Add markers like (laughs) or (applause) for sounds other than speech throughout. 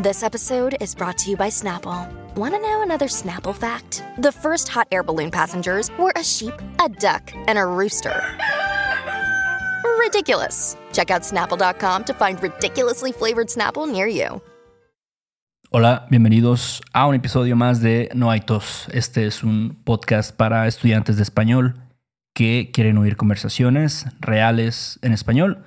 This episode is brought to you by Snapple. Want to know another Snapple fact? The first hot air balloon passengers were a sheep, a duck, and a rooster. Ridiculous. Check out snapple.com to find ridiculously flavored Snapple near you. Hola, bienvenidos a un episodio más de No hay tos. Este es un podcast para estudiantes de español que quieren oír conversaciones reales en español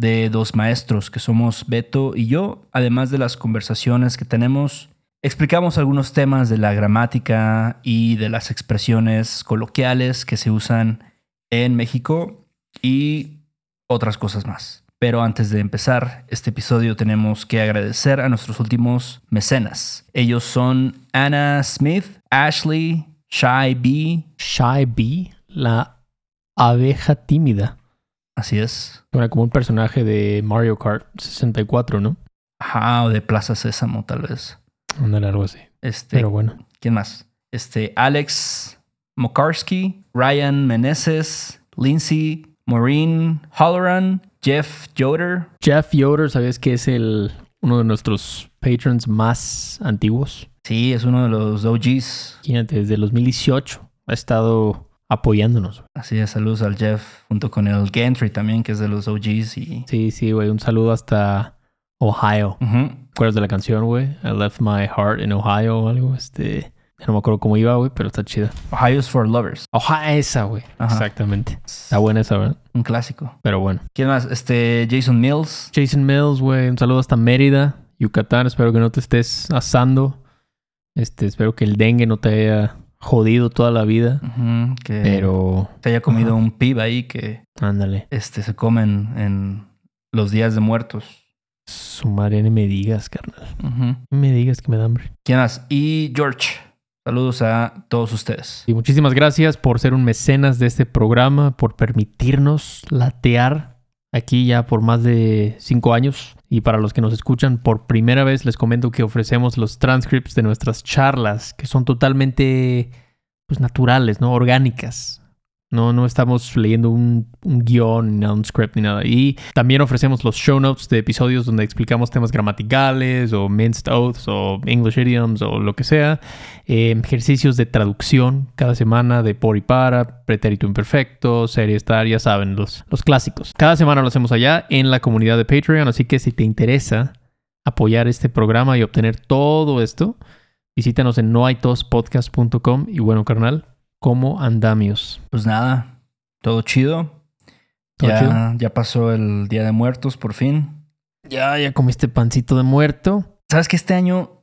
de dos maestros que somos Beto y yo, además de las conversaciones que tenemos. Explicamos algunos temas de la gramática y de las expresiones coloquiales que se usan en México y otras cosas más. Pero antes de empezar este episodio tenemos que agradecer a nuestros últimos mecenas. Ellos son Anna Smith, Ashley, Shy B. Shy Bee, la abeja tímida. Así es. Suena como un personaje de Mario Kart 64, ¿no? Ajá, o de Plaza Sésamo tal vez. Ándale, algo así. Este, Pero bueno. ¿Quién más? Este, Alex Mokarski, Ryan Meneses, Lindsay, Maureen Holloran, Jeff Yoder. Jeff Yoder, ¿sabes que es el, uno de nuestros patrons más antiguos? Sí, es uno de los OGs. Desde el 2018 ha estado apoyándonos. Así es, saludos al Jeff, junto con el Gantry también, que es de los OGs. Y... Sí, sí, güey. Un saludo hasta Ohio. Ujú. ¿Te acuerdas de la canción, güey? I left my heart in Ohio o algo. Este. No me acuerdo cómo iba, güey, pero está chida. Ohio's for Lovers, Ohio, esa, güey. Exactamente. Está buena esa, ¿verdad? un clásico. Pero bueno. ¿Quién más? Este, Jason Mills. Jason Mills, güey. Un saludo hasta Mérida, Yucatán. Espero que no te estés asando. Este, espero que el dengue no te haya jodido toda la vida. Que Pero, se haya comido un pib ahí que ándale. este, se comen en los días de muertos. Su madre, ni me digas, carnal. Me digas que me da hambre. ¿Quién más? Y George. Saludos a todos ustedes. Y muchísimas gracias por ser un mecenas de este programa, por permitirnos latear aquí ya por más de cinco años. Y para los que nos escuchan por primera vez, les comento que ofrecemos los transcripts de nuestras charlas, que son totalmente pues, naturales, ¿no? Orgánicas. No, no estamos leyendo un, un guion, un script ni nada. Y también ofrecemos los show notes de episodios donde explicamos temas gramaticales o minced oaths o English idioms o lo que sea. Eh, ejercicios de traducción cada semana de por y para, pretérito imperfecto, serie estar, ya saben, los, los clásicos. Cada semana lo hacemos allá en la comunidad de Patreon, así que si te interesa apoyar este programa y obtener todo esto, visítanos en noaitospodcast.com y bueno, carnal, ¿cómo andamios? Pues nada, todo chido. ¿Todo ya, chido? ya pasó el Día de Muertos por fin. Ya, ya comiste pancito de muerto. ¿Sabes que este año?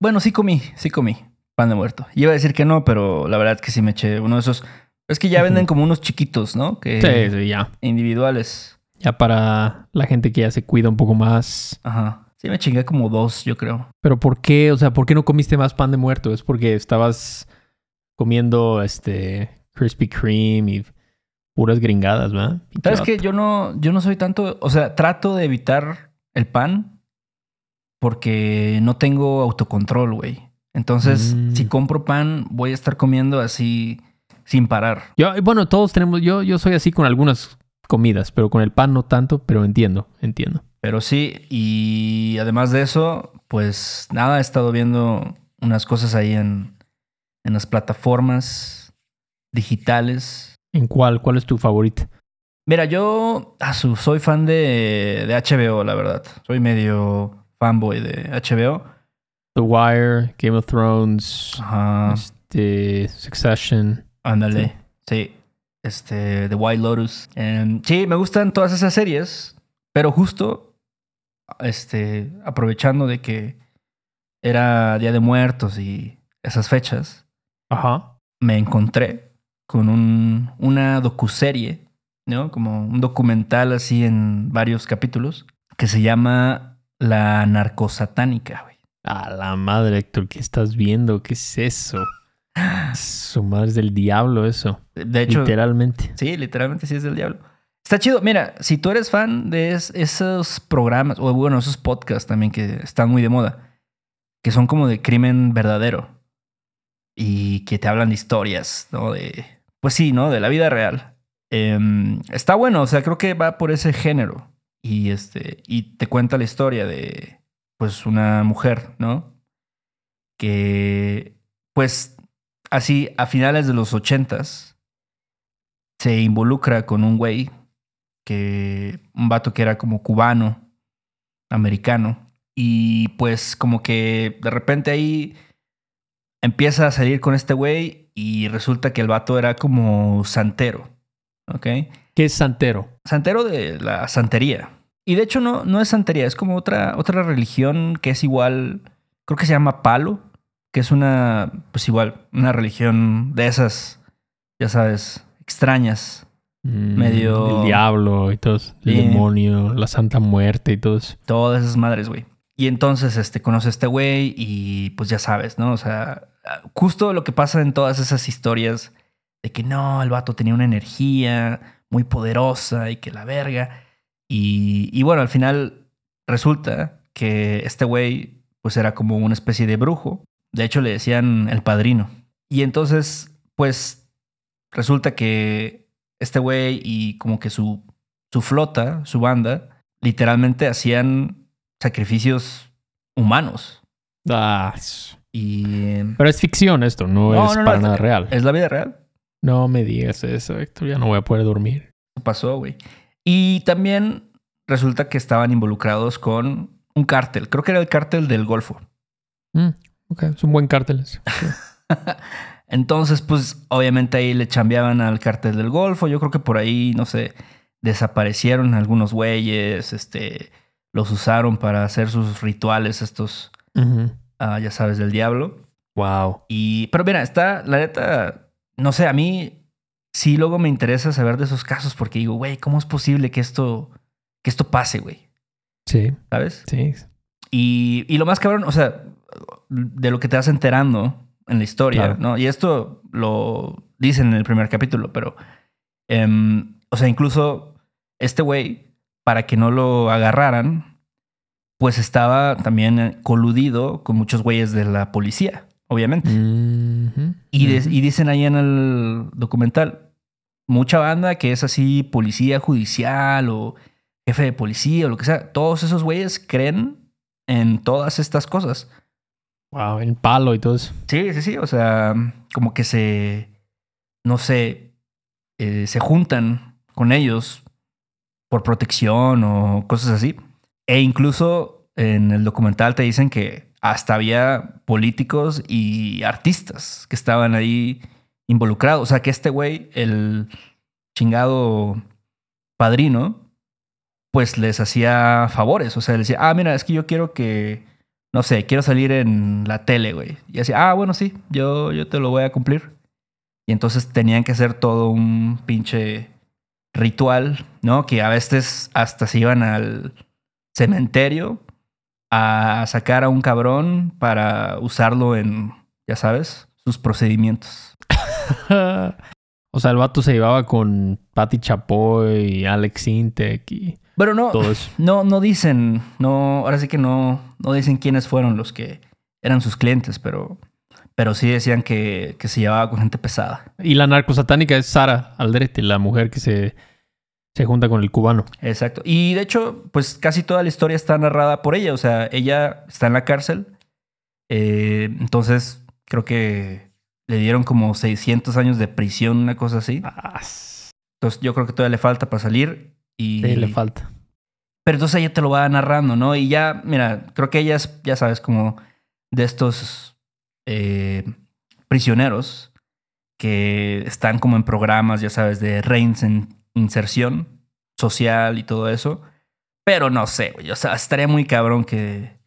Bueno, sí comí, sí comí pan de muerto. Iba a decir que no, pero la verdad es que sí me eché uno de esos. Es que ya venden como unos chiquitos, ¿no? Que Sí, sí, ya. individuales. Ya para la gente que ya se cuida un poco más. Ajá. Sí, me chingué como dos, yo creo. Pero ¿por qué? O sea, ¿por qué no comiste más pan de muerto? ¿Es porque estabas comiendo este Krispy Kreme y puras gringadas, ¿verdad? ¿Sabes que Yo no, yo no soy tanto, o sea, trato de evitar el pan porque no tengo autocontrol, güey. Entonces, Mm. si compro pan, voy a estar comiendo así sin parar. Yo, bueno, todos tenemos, yo, yo soy así con algunas comidas, pero con el pan no tanto, pero entiendo, entiendo. Pero sí, y además de eso, pues nada, he estado viendo unas cosas ahí en, en las plataformas digitales. ¿En cuál? ¿Cuál es tu favorita? Mira, yo a su, soy fan de, de HBO, la verdad. Soy medio fanboy de HBO. The Wire, Game of Thrones, Ajá. este, Succession. Ándale. Sí. Este, The White Lotus. Em, sí, me gustan todas esas series, pero justo, este, aprovechando de que era Día de Muertos y esas fechas, Ajá. me encontré con un, una docuserie, ¿no? Como un documental así en varios capítulos, que se llama La Narcosatánica, güey. A la madre, Héctor, ¿qué estás viendo? ¿Qué es eso? Su madre es del diablo, eso. De hecho, Literalmente. Sí, literalmente sí es del diablo. Está chido. Mira, si tú eres fan de es- esos programas, o bueno, esos podcasts también que están muy de moda, que son como de crimen verdadero y que te hablan de historias, ¿no? De, pues sí, ¿no? De la vida real. Em, está bueno, o sea, creo que va por ese género y este y te cuenta la historia de, pues, una mujer, ¿no? Que, pues, así a finales de los ochentas se involucra con un güey que un vato que era como cubano, americano y pues como que de repente ahí empieza a salir con este güey y resulta que el vato era como santero, ¿ok? ¿Qué es santero? Santero de la santería. Y de hecho no, no es santería, es como otra, otra religión que es igual, creo que se llama palo, que es una, pues igual, una religión de esas, ya sabes, extrañas. Mm, Medio- El diablo y todo. El demonio, la santa muerte y todo eso. Todas esas madres, güey. Y entonces, este, conoce a este güey y pues ya sabes, ¿no? O sea, justo lo que pasa en todas esas historias de que no, el vato tenía una energía muy poderosa y que la verga. Y, y bueno, al final resulta que este güey pues era como una especie de brujo. De hecho, le decían el padrino. Y entonces, pues resulta que este güey y como que su, su flota, su banda, literalmente hacían sacrificios humanos. Ah, Y pero es ficción esto, no, No, es no, no, para es- nada real. es la vida real. No me digas eso, Héctor. Ya no voy a poder dormir. pasó, güey. Y también resulta que estaban involucrados con un cártel. Creo que era el cártel del Golfo. Mm, ok, es un buen cártel. (laughs) Entonces, pues obviamente ahí le chambeaban al cártel del Golfo. Yo creo que por ahí, no sé, desaparecieron algunos güeyes, este, los usaron para hacer sus rituales estos. Ya sabes, del diablo. Wow. Y, pero mira, está, la neta, no sé, a mí sí luego me interesa saber de esos casos porque digo, güey, ¿cómo es posible que esto, que esto pase, güey? Sí, ¿Sabes? sí. Y, y lo más cabrón, o sea, de lo que te vas enterando en la historia, Claro. ¿no? Y esto lo dicen en el primer capítulo, pero, em, o sea, incluso este güey, para que no lo agarraran, pues estaba también coludido con muchos güeyes de la policía, obviamente. Y, de- ujú. y dicen ahí en el documental, mucha banda que es así policía judicial o jefe de policía o lo que sea, todos esos güeyes creen en todas estas cosas. Wow, en palo y todo eso. Sí, sí, sí, o sea, como que se, no sé, eh, se juntan con ellos por protección o cosas así. E incluso en el documental te dicen que hasta había políticos y artistas que estaban ahí involucrados. O sea, que este güey, el chingado padrino, pues les hacía favores. O sea, le decía, ah, mira, es que yo quiero que, no sé, quiero salir en la tele, güey. Y así, ah, bueno, sí, yo, yo te lo voy a cumplir. Y entonces tenían que hacer todo un pinche ritual, ¿no? Que a veces hasta se iban al cementerio a sacar a un cabrón para usarlo en, ya sabes, sus procedimientos. (laughs) o sea, el vato se llevaba con Patti Chapoy, Alex Intec y Pero no, todo eso. (laughs) no, no dicen, no, ahora sí que no, no dicen quiénes fueron los que eran sus clientes, pero, pero sí decían que, que se llevaba con gente pesada. Y la narcosatánica es Sara Aldrete, la mujer que se, se junta con el cubano. Exacto. Y de hecho, pues casi toda la historia está narrada por ella. O sea, ella está en la cárcel. Eh, entonces, creo que le dieron como 600 años de prisión, una cosa así. Entonces yo creo que todavía le falta para salir. Y... Sí, le falta. Pero entonces ella te lo va narrando, ¿no? Y ya, mira, creo que ella es, ya sabes, como de estos eh, prisioneros que están como en programas, ya sabes, de reinserción social y todo eso. Pero no sé, güey. O sea, estaría muy cabrón que,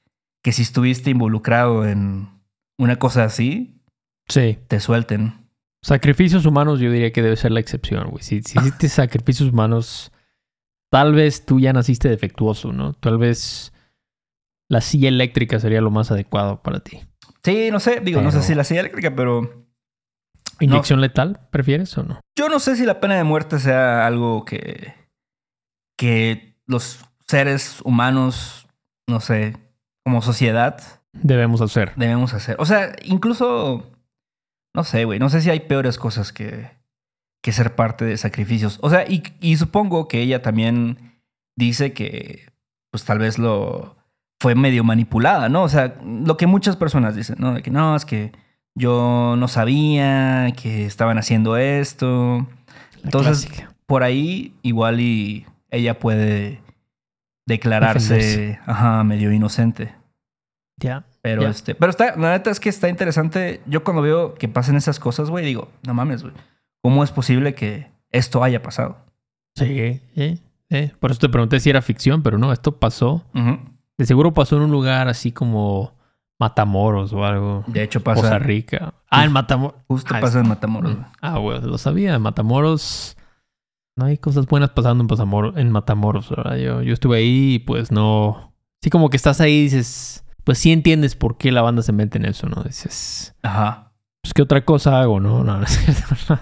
que si estuviste involucrado en una cosa así, Sí. te suelten. Sacrificios humanos yo diría que debe ser la excepción, güey. Si, si hiciste (laughs) sacrificios humanos, tal vez tú ya naciste defectuoso, ¿no? Tal vez la silla eléctrica sería lo más adecuado para ti. Sí, no sé, digo, no sé si la silla eléctrica, pero ¿Inyección letal prefieres o no? yo no sé si la pena de muerte sea algo que, que los seres humanos, no sé, como sociedad, Debemos hacer. debemos hacer. O sea, incluso, no sé, güey, no sé si hay peores cosas que, que ser parte de sacrificios. O sea, y, y supongo que ella también dice que, pues tal vez lo fue medio manipulada, ¿no? O sea, lo que muchas personas dicen, ¿no? De que no, es que yo no sabía que estaban haciendo esto. Entonces, por ahí igual y ella puede declararse Defenderse. ajá, medio inocente. Ya. Pero este, pero está, la neta es que está interesante. Yo cuando veo que pasan esas cosas, güey, digo, no mames, güey. ¿Cómo es posible que esto haya pasado? Sí, eh, eh. Por eso te pregunté si era ficción, pero no, esto pasó. De seguro pasó en un lugar así como Matamoros o algo. De hecho, pasa. Costa Rica. Ah, en Matamoros. Justo Ah, pasa en Matamoros, güey. Ah, güey, lo sabía. En Matamoros. No hay cosas buenas pasando en, Pasamor- en Matamoros, ¿verdad? Yo, yo estuve ahí y pues no. Sí, como que estás ahí y dices. Pues sí entiendes por qué la banda se mete en eso, ¿no? Dices. Ajá. Pues qué otra cosa hago, ¿no? No, (laughs) no es cierto.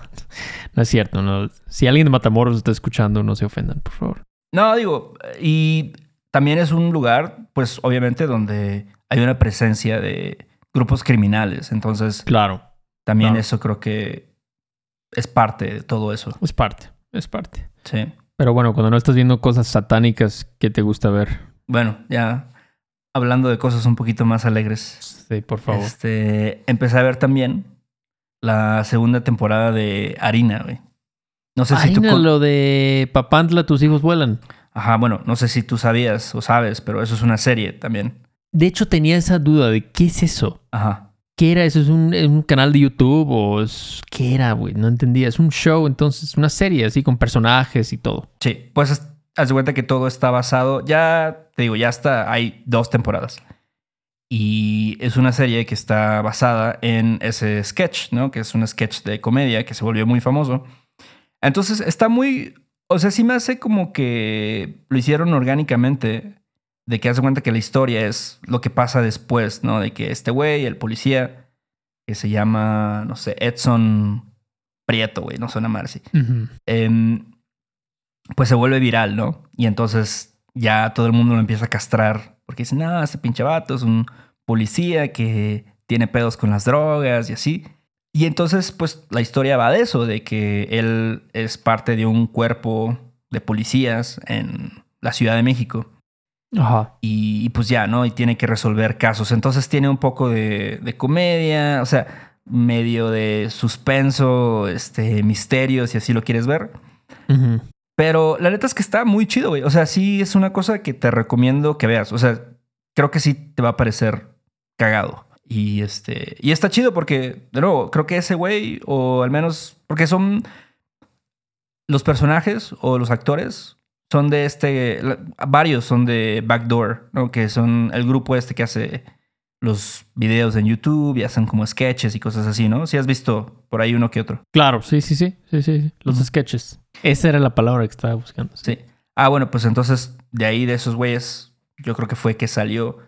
No es cierto, ¿no? Si alguien de Matamoros está escuchando, no se ofendan, por favor. No, digo, y también es un lugar, pues obviamente, donde hay una presencia de grupos criminales. Entonces, Claro, también claro. eso creo que es parte de todo eso. es parte, es parte. Sí. Pero bueno, cuando no estás viendo cosas satánicas, ¿qué te gusta ver? Bueno, ya hablando de cosas un poquito más alegres. Sí, por favor. Este, empecé a ver también la segunda temporada de Harina, güey. No sé si tú... Harina, con- lo de Papantla, tus hijos vuelan. Ajá, bueno, no sé si tú sabías o sabes, pero eso es una serie también. De hecho, tenía esa duda de qué es eso. Ajá. ¿Qué era eso? ¿Es un, es un canal de YouTube o es... qué era, güey? No entendía. Es un show, entonces, una serie así con personajes y todo. Sí, pues es- haz de cuenta que todo está basado, ya te digo, ya está, hay dos temporadas. Y es una serie que está basada en ese sketch, ¿no? Que es un sketch de comedia que se volvió muy famoso. Entonces está muy, o sea, sí me hace como que lo hicieron orgánicamente, de que haz de cuenta que la historia es lo que pasa después, ¿no? De que este güey, el policía, que se llama, no sé, Edson Prieto, güey, no suena mal así em, pues se vuelve viral, ¿no? Y entonces ya todo el mundo lo empieza a castrar porque dicen, no, ese pinche vato es un policía que tiene pedos con las drogas y así. Y entonces, pues la historia va de eso, de que él es parte de un cuerpo de policías en la Ciudad de México. Ajá. Y, y pues ya, ¿no? Y tiene que resolver casos. Entonces tiene un poco de, de comedia, o sea, medio de suspenso, este, misterios, si así lo quieres ver. Pero la neta es que está muy chido, güey. O sea, sí es una cosa que te recomiendo que veas. O sea, creo que sí te va a parecer cagado. Y este. Y está chido porque, de nuevo, creo que ese güey, o al menos. Porque son. Los personajes o los actores son de este. Varios son de Backdoor, ¿no? Que son el grupo este que hace los videos en YouTube y hacen como sketches y cosas así, ¿no? Si has visto por ahí uno que otro. Claro, sí, sí, sí. Sí, sí. Los sketches. Esa era la palabra que estaba buscando. Sí. Ah, bueno, pues entonces de ahí de esos güeyes, yo creo que fue que salió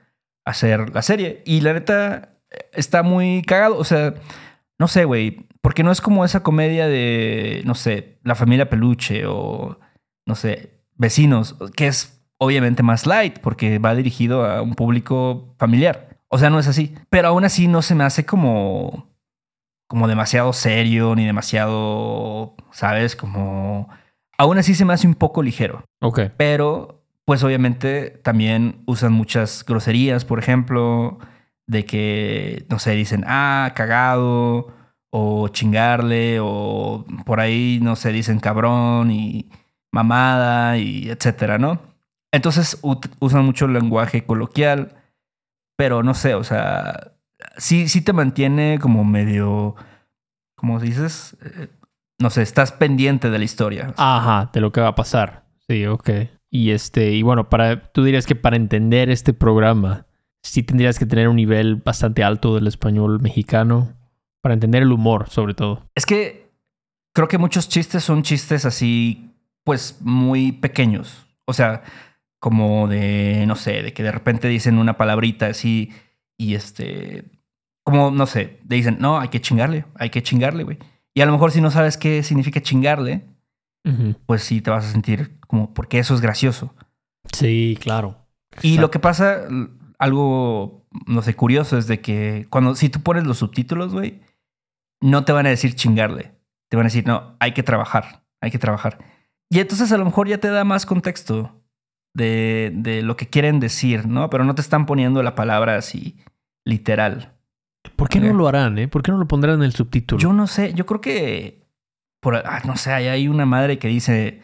hacer la serie. Y la neta está muy cagado. O sea, no sé, güey. Porque no es como esa comedia de, no sé, la familia peluche o, no sé, vecinos, que es obviamente más light porque va dirigido a un público familiar. O sea, no es así. Pero aún así no se me hace como, como demasiado serio ni demasiado, ¿sabes? Como... Aún así se me hace un poco ligero. Ok. Pero, pues obviamente también usan muchas groserías, por ejemplo, de que, no sé, dicen, ah, cagado, o chingarle, o por ahí, no sé, dicen cabrón y mamada y etcétera, ¿no? Entonces usan mucho el lenguaje coloquial, pero no sé, o sea, sí, sí te mantiene como medio, ¿cómo dices? Eh, no sé, estás pendiente de la historia. Ajá, de lo que va a pasar. Sí, ok. Y este, y bueno, para, tú dirías que para entender este programa, sí tendrías que tener un nivel bastante alto del español mexicano, para entender el humor, sobre todo. Es que creo que muchos chistes son chistes así, pues muy pequeños. O sea, como de, no sé, de que de repente dicen una palabrita así y este, como, no sé, dicen, no, hay que chingarle, hay que chingarle, güey. Y a lo mejor si no sabes qué significa chingarle, Pues sí te vas a sentir como, porque eso es gracioso. Sí, claro. Y lo que pasa, algo, no sé, curioso es de que cuando, si tú pones los subtítulos, güey, no te van a decir chingarle. Te van a decir, no, hay que trabajar, hay que trabajar. Y entonces a lo mejor ya te da más contexto de, de lo que quieren decir, ¿no? Pero no te están poniendo la palabra así literal. ¿Por qué no Ok. lo harán, eh? ¿Por qué no lo pondrán en el subtítulo? Yo no sé, yo creo que, por, ah, no sé, ahí hay una madre que dice,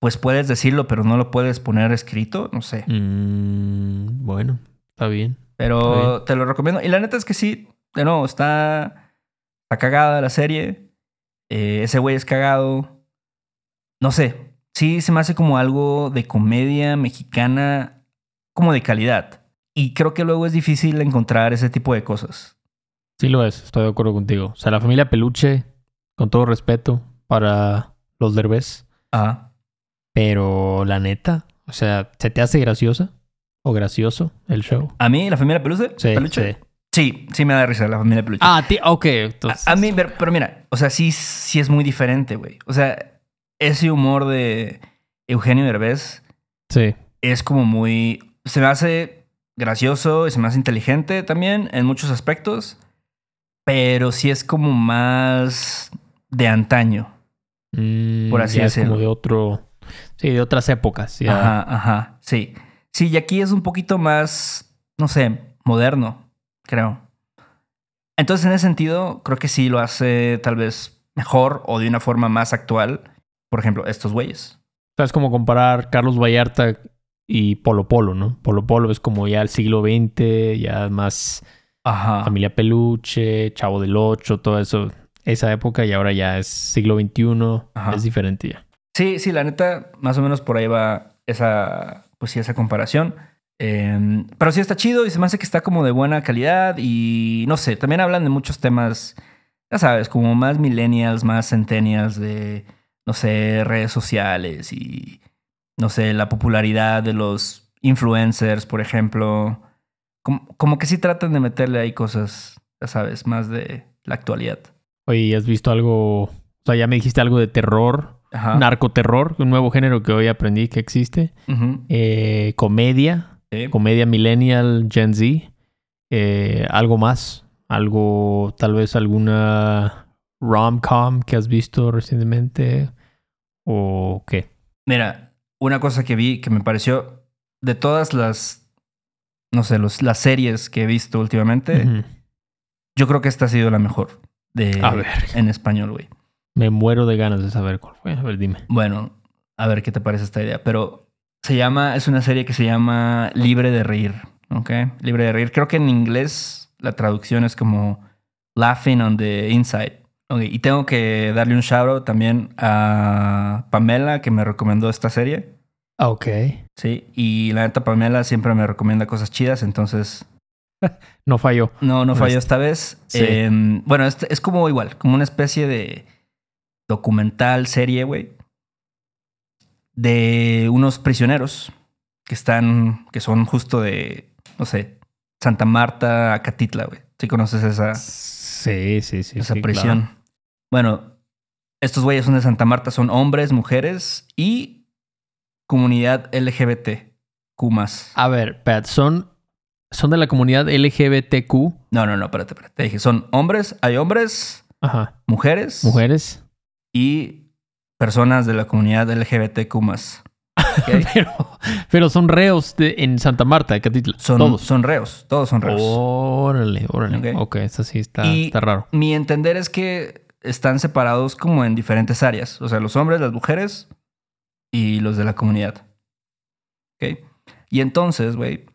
pues puedes decirlo, pero no lo puedes poner escrito, no sé. Mm, bueno, está bien. Está Pero bien. te lo recomiendo. Y la neta es que sí, de nuevo, está, está cagada la serie. Eh, ese güey es cagado. No sé, sí se me hace como algo de comedia mexicana, como de calidad. Y creo que luego es difícil encontrar ese tipo de cosas. Sí lo es, estoy de acuerdo contigo. O sea, la familia Peluche, con todo respeto para los derbés, Ah, pero la neta, o sea, ¿se te hace graciosa o gracioso el show? a mí, la familia Peluche. Sí, Peluche, sí. Sí, sí me da risa la familia Peluche. Ah, ti- ok, entonces. A, a mí, pero, pero mira, o sea, sí, sí es muy diferente, güey. O sea, ese humor de Eugenio Derbez Sí. es como muy. Se me hace gracioso y se me hace inteligente también en muchos aspectos. Pero sí es como más de antaño. Mm, Por así ya decirlo. como de otro. Sí, de otras épocas. Ya. Ajá, ajá. Sí. Sí, y aquí es un poquito más, no sé, moderno, creo. Entonces, en ese sentido, creo que sí lo hace tal vez mejor o de una forma más actual. Por ejemplo, estos güeyes. O sea, es como comparar Carlos Vallarta y Polo Polo, ¿no? Polo Polo es como ya el siglo XX, ya más Ajá. familia peluche, Chavo del Ocho, todo eso. Esa época y ahora ya es siglo XXI. Ajá. Es diferente ya. Sí, sí, la neta, más o menos por ahí va esa, pues sí, esa comparación. Eh, pero sí está chido y se me hace que está como de buena calidad y no sé, también hablan de muchos temas, ya sabes, como más millennials, más centennials de, no sé, redes sociales y, no sé, la popularidad de los influencers, por ejemplo. Como, como que sí tratan de meterle ahí cosas, ya sabes, más de la actualidad. Oye, ¿has visto algo? O sea, ya me dijiste algo de terror, Ajá. narcoterror, un nuevo género que hoy aprendí que existe. Eh, comedia, Sí. comedia millennial, Gen Z. Eh, algo más, algo, tal vez alguna rom-com que has visto recientemente o qué. Mira, una cosa que vi que me pareció de todas las, no sé, los, las series que he visto últimamente, yo creo que esta ha sido la mejor de A ver. en español, güey. Me muero de ganas de saber cuál fue. A ver, dime. Bueno, a ver qué te parece esta idea, pero se llama, es una serie que se llama Libre de reír, ¿ok? Libre de reír. Creo que en inglés la traducción es como Laughing on the Inside. Ok, y tengo que darle un shout out también a Pamela que me recomendó esta serie. Ah, ok. Sí, y la neta Pamela siempre me recomienda cosas chidas, entonces (laughs) No falló. no, no falló Honest- esta vez. Sí. Eh, bueno, es, es como igual, como una especie de documental, serie, güey, de unos prisioneros que están, que son justo de, no sé, Santa Marta, Acatitla, güey. Si conoces esa, Sí, sí, sí. esa sí, prisión. claro. Bueno, estos güeyes son de Santa Marta, son hombres, mujeres y comunidad LGBT, más. A ver, Pat, son, son de la comunidad LGBTQ. No, no, no, espérate, espérate. Te dije, son hombres, hay hombres, Ajá. mujeres. Mujeres. Y personas de la comunidad LGBTQ más. (laughs) Pero, Pero son reos de- en Santa Marta, de Catitla. Son, Todos. son reos, todos son reos. Órale, órale. Ok. Ok, eso sí está, Y está raro. Mi entender es que están separados como en diferentes áreas. O sea, los hombres, las mujeres y los de la comunidad. ¿Ok? Y entonces, güey,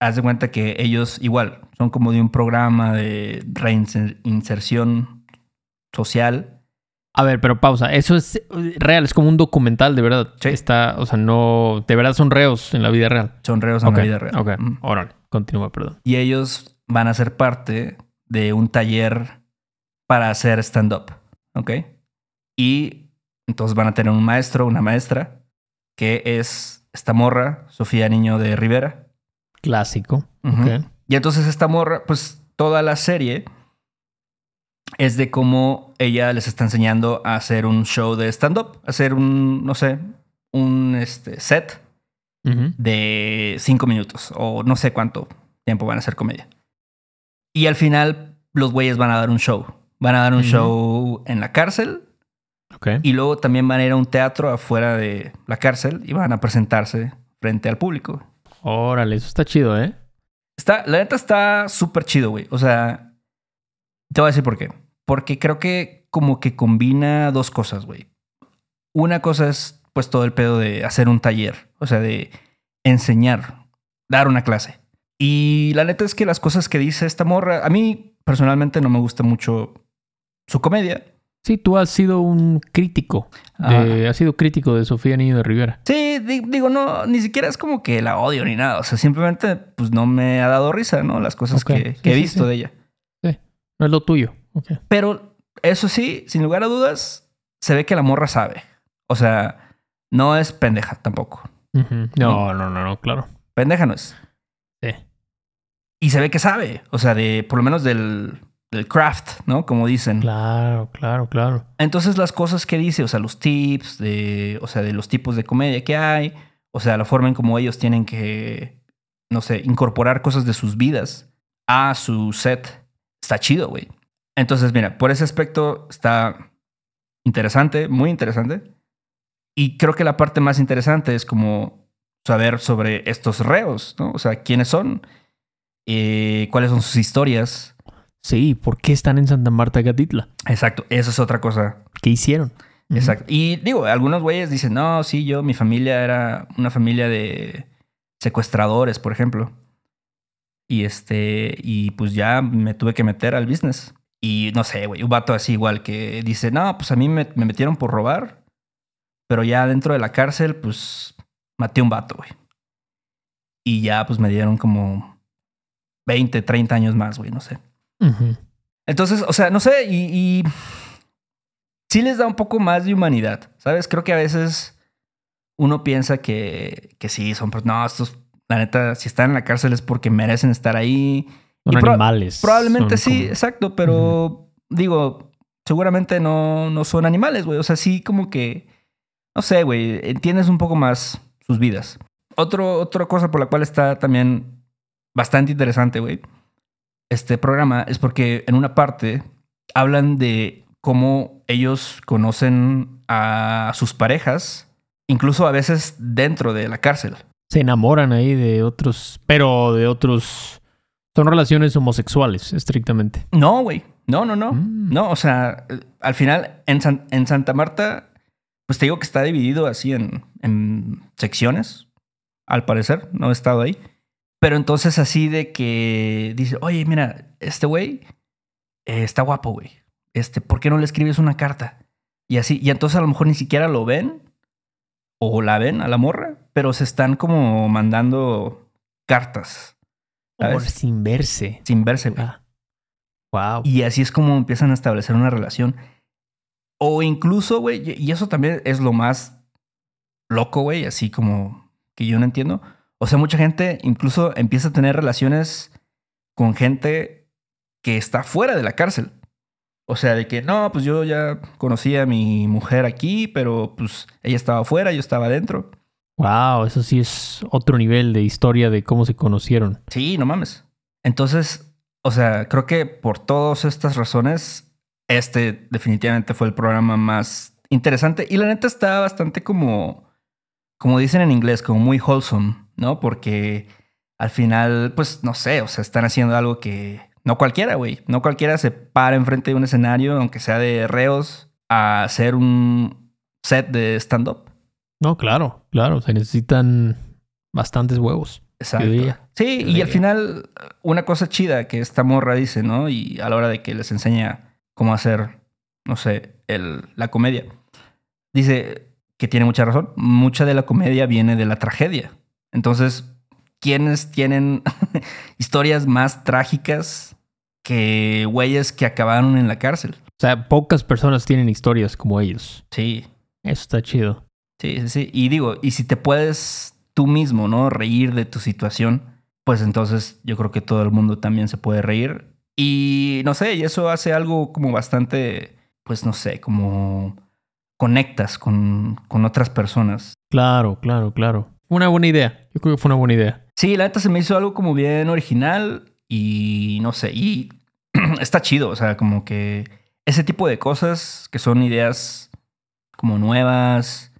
haz de cuenta que ellos igual son como de un programa de reinserción social. A ver, pero pausa. Eso es eh, real, es como un documental, de verdad. Sí. Está, o sea, no. De verdad son reos en la vida real. Son reos en la vida real. Ok, Mm. órale. Continúa, perdón. Y ellos van a ser parte de un taller para hacer stand-up. ¿Ok? Y entonces van a tener un maestro, una maestra, que es esta morra, Sofía Niño de Rivera. Clásico. Y entonces esta morra, pues toda la serie es de cómo ella les está enseñando a hacer un show de stand-up, hacer un, no sé, un este, set de cinco minutos o no sé cuánto tiempo van a hacer comedia. Y al final los güeyes van a dar un show. Van a dar un show en la cárcel y luego también van a ir a un teatro afuera de la cárcel y van a presentarse frente al público. Órale, eso está chido, ¿eh? Está, la neta está súper chido, güey. O sea, te voy a decir por qué. Porque creo que como que combina dos cosas, güey. Una cosa es pues todo el pedo de hacer un taller, o sea, de enseñar, dar una clase. Y la neta es que las cosas que dice esta morra, a mí personalmente no me gusta mucho su comedia. Sí, tú has sido un crítico. De, Has sido crítico de Sofía Niño de Rivera. Sí, di- digo, no, ni siquiera es como que la odio ni nada. O sea, simplemente pues no me ha dado risa, ¿no? Las cosas que, sí, he sí, visto sí. de ella. No es lo tuyo. Ok. Pero eso sí, sin lugar a dudas, se ve que la morra sabe. O sea, no es pendeja tampoco. No, no, no, no, claro. Pendeja no es. Sí. Y se ve que sabe. O sea, de por lo menos del, del craft, ¿no? Como dicen. Claro, claro, claro. Entonces las cosas que dice, o sea, los tips, de, o sea, de los tipos de comedia que hay, o sea, la forma en cómo ellos tienen que, no sé, incorporar cosas de sus vidas a su set, está chido, güey. Entonces, mira, por ese aspecto está interesante, muy interesante. Y creo que la parte más interesante es como saber sobre estos reos, ¿no? O sea, quiénes son, eh, cuáles son sus historias. Sí, ¿por qué están en Santa Marta, Catitla? Exacto, eso es otra cosa ¿Qué hicieron? Exacto. Y digo, algunos güeyes dicen, no, sí, yo, mi familia era una familia de secuestradores, por ejemplo. Y este, y pues ya me tuve que meter al business. Y no sé, güey, un vato así igual que dice, no, pues a mí me, me metieron por robar, pero ya dentro de la cárcel, pues maté a un vato, güey. Y ya pues me dieron como 20, 30 años más, güey, no sé. Entonces, o sea, no sé, y, y sí les da un poco más de humanidad, ¿sabes? Creo que a veces uno piensa que, que sí, son, no, estos, la neta, si están en la cárcel es porque merecen estar ahí. Son Y pro- animales. Probablemente son sí, como- exacto, pero digo, seguramente no, no son animales, güey. O sea, sí como que, no sé, güey, entiendes un poco más sus vidas. Otro, otra cosa por la cual está también bastante interesante, güey, este programa es porque en una parte hablan de cómo ellos conocen a sus parejas, incluso a veces dentro de la cárcel. Se enamoran ahí de otros, pero de otros... Son relaciones homosexuales, estrictamente. No, güey. No, no, no. Mm. No, o sea, al final en, San- en Santa Marta, pues te digo que está dividido así en, en secciones, al parecer. No he estado ahí. Pero entonces así de que dice, oye, mira, este güey eh, está guapo, güey. Este, ¿por qué no le escribes una carta? Y así, y entonces a lo mejor ni siquiera lo ven o la ven a la morra, pero se están como mandando cartas. Por sin verse. sin verse, güey. Ah. Wow. Y así es como empiezan a establecer una relación. O incluso, güey, y y eso también es lo más loco, güey, así como que yo no entiendo. O sea, mucha gente incluso empieza a tener relaciones con gente que está fuera de la cárcel. O sea, de que no, pues yo ya conocí a mi mujer aquí, pero pues ella estaba afuera, yo estaba adentro. Wow, eso sí es otro nivel de historia de cómo se conocieron. Sí, no mames. Entonces, o sea, creo que por todas estas razones, este definitivamente fue el programa más interesante. Y la neta está bastante como como dicen en inglés, como muy wholesome, ¿no? Porque al final, pues no sé, o sea, están haciendo algo que no cualquiera, güey. No cualquiera se para enfrente de un escenario, aunque sea de reos, a hacer un set de stand-up. No, claro, claro. Se necesitan bastantes huevos. Exacto. Sí, y al final, una cosa chida que esta morra dice, ¿no? Y a la hora de que les enseña cómo hacer, no sé, el, la comedia, dice que tiene mucha razón. Mucha de la comedia viene de la tragedia. Entonces, ¿quiénes tienen (laughs) historias más trágicas que güeyes que acabaron en la cárcel? O sea, pocas personas tienen historias como ellos. Sí. Eso está chido. Sí, sí, sí. Y digo, y si te puedes tú mismo, ¿no? Reír de tu situación, pues entonces yo creo que todo el mundo también se puede reír. Y no sé, y eso hace algo como bastante, pues no sé, como conectas con, con otras personas. Claro, claro, claro. Una buena idea. Yo creo que fue una buena idea. Sí, la neta se me hizo algo como bien original y no sé, y (clears throat) está chido, o sea, como que ese tipo de cosas que son ideas como nuevas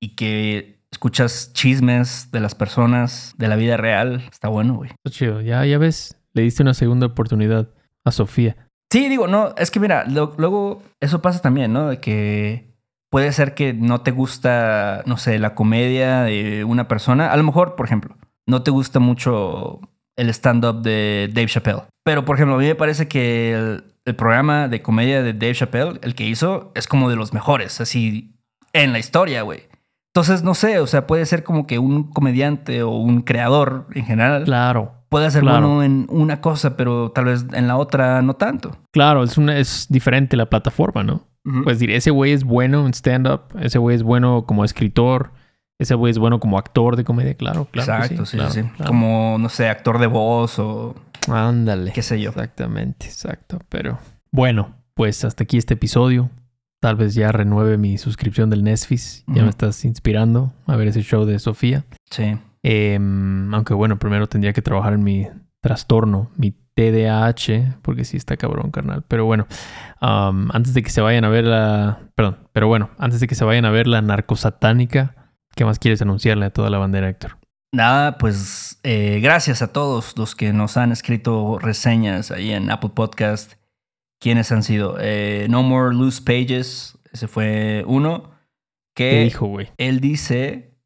y que escuchas chismes de las personas, de la vida real, está bueno, güey. Está chido, ya, ya ves, le diste una segunda oportunidad a Sofía. Sí, digo, no, es que mira, luego eso pasa también, ¿no? De que puede ser que no te gusta, no sé, la comedia de una persona. A lo mejor, por ejemplo, no te gusta mucho el stand-up de Dave Chappelle. Pero, por ejemplo, a mí me parece que el, el programa de comedia de Dave Chappelle, el que hizo, es como de los mejores, así, en la historia, güey. Entonces, no sé, o sea, puede ser como que un comediante o un creador en general. Claro. Puede ser bueno en una cosa, pero tal vez en la otra no tanto. Claro, es, una, es diferente la plataforma, ¿no? Puedes decir, ese güey es bueno en stand-up, ese güey es bueno como escritor, ese güey es bueno como actor de comedia, claro, claro. Exacto, sí, sí, Como, no sé, actor de voz o Ándale. Qué sé yo. Exactamente, exacto. Pero bueno, pues hasta aquí este episodio. Tal vez ya renueve mi suscripción del Netflix. Ya me estás inspirando a ver ese show de Sofía. Sí. Em, aunque bueno, primero tendría que trabajar en mi trastorno, mi TDAH, porque sí está cabrón, carnal. Pero bueno, antes de que se vayan a ver la. Perdón, pero bueno, antes de que se vayan a ver la narcosatánica, ¿qué más quieres anunciarle a toda la bandera, Héctor? Nada, pues eh, gracias a todos los que nos han escrito reseñas ahí en Apple Podcast. ¿Quiénes han sido? Eh, no More Loose Pages, ese fue uno. Que dijo, güey? Él dice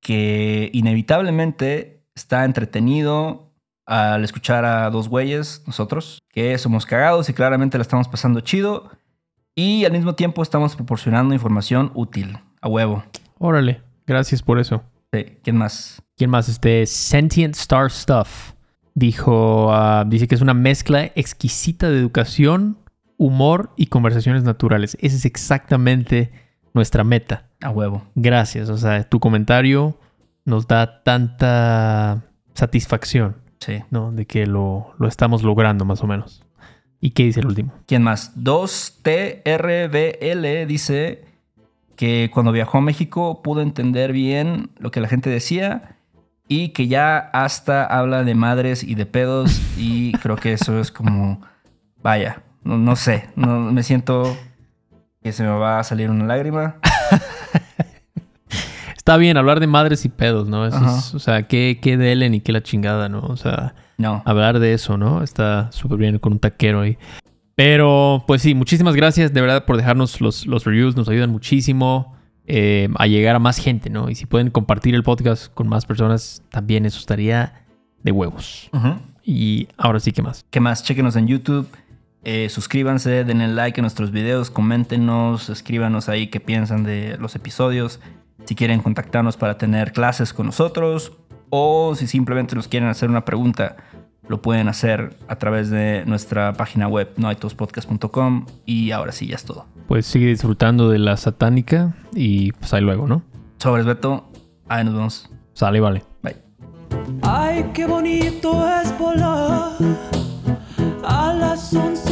que inevitablemente está entretenido al escuchar a dos güeyes, nosotros, que somos cagados y claramente la estamos pasando chido. Y al mismo tiempo estamos proporcionando información útil, a huevo. Órale, gracias por eso. Sí, ¿quién más? ¿Quién más? Este Sentient Star Stuff. Dijo, ah, dice que es una mezcla exquisita de educación, humor y conversaciones naturales. Esa es exactamente nuestra meta. A huevo. Gracias. O sea, tu comentario nos da tanta satisfacción. Sí. ¿no? De que lo, lo estamos logrando más o menos. ¿Y qué dice el último? ¿Quién más? 2TRBL dice que cuando viajó a México pudo entender bien lo que la gente decía y que ya hasta habla de madres y de pedos y (laughs) creo que eso es como, vaya, no, sé, no, me siento que se me va a salir una lágrima. Está bien hablar de madres y pedos, ¿no? o sea, ¿qué, qué de y qué la chingada, ¿no? O sea, no. hablar de eso, ¿no? Está súper bien con un taquero ahí. Pero, pues sí, muchísimas gracias de verdad por dejarnos los, los reviews, nos ayudan muchísimo. Eh, a llegar a más gente, ¿no? Y si pueden compartir el podcast con más personas, también eso estaría de huevos. Y ahora sí, ¿qué más? ¿Qué más? Chequenos en YouTube. Eh, suscríbanse, denle like a nuestros videos, coméntenos, escríbanos ahí qué piensan de los episodios. Si quieren contactarnos para tener clases con nosotros o si simplemente nos quieren hacer una pregunta, lo pueden hacer a través de nuestra página web noaitospodcast.com y ahora sí, ya es todo. Pues sigue disfrutando de la satánica y pues ahí luego, ¿no? Sobres Beto, ahí nos vemos. Sale, vale. Bye. Ay, qué bonito es volar a las 11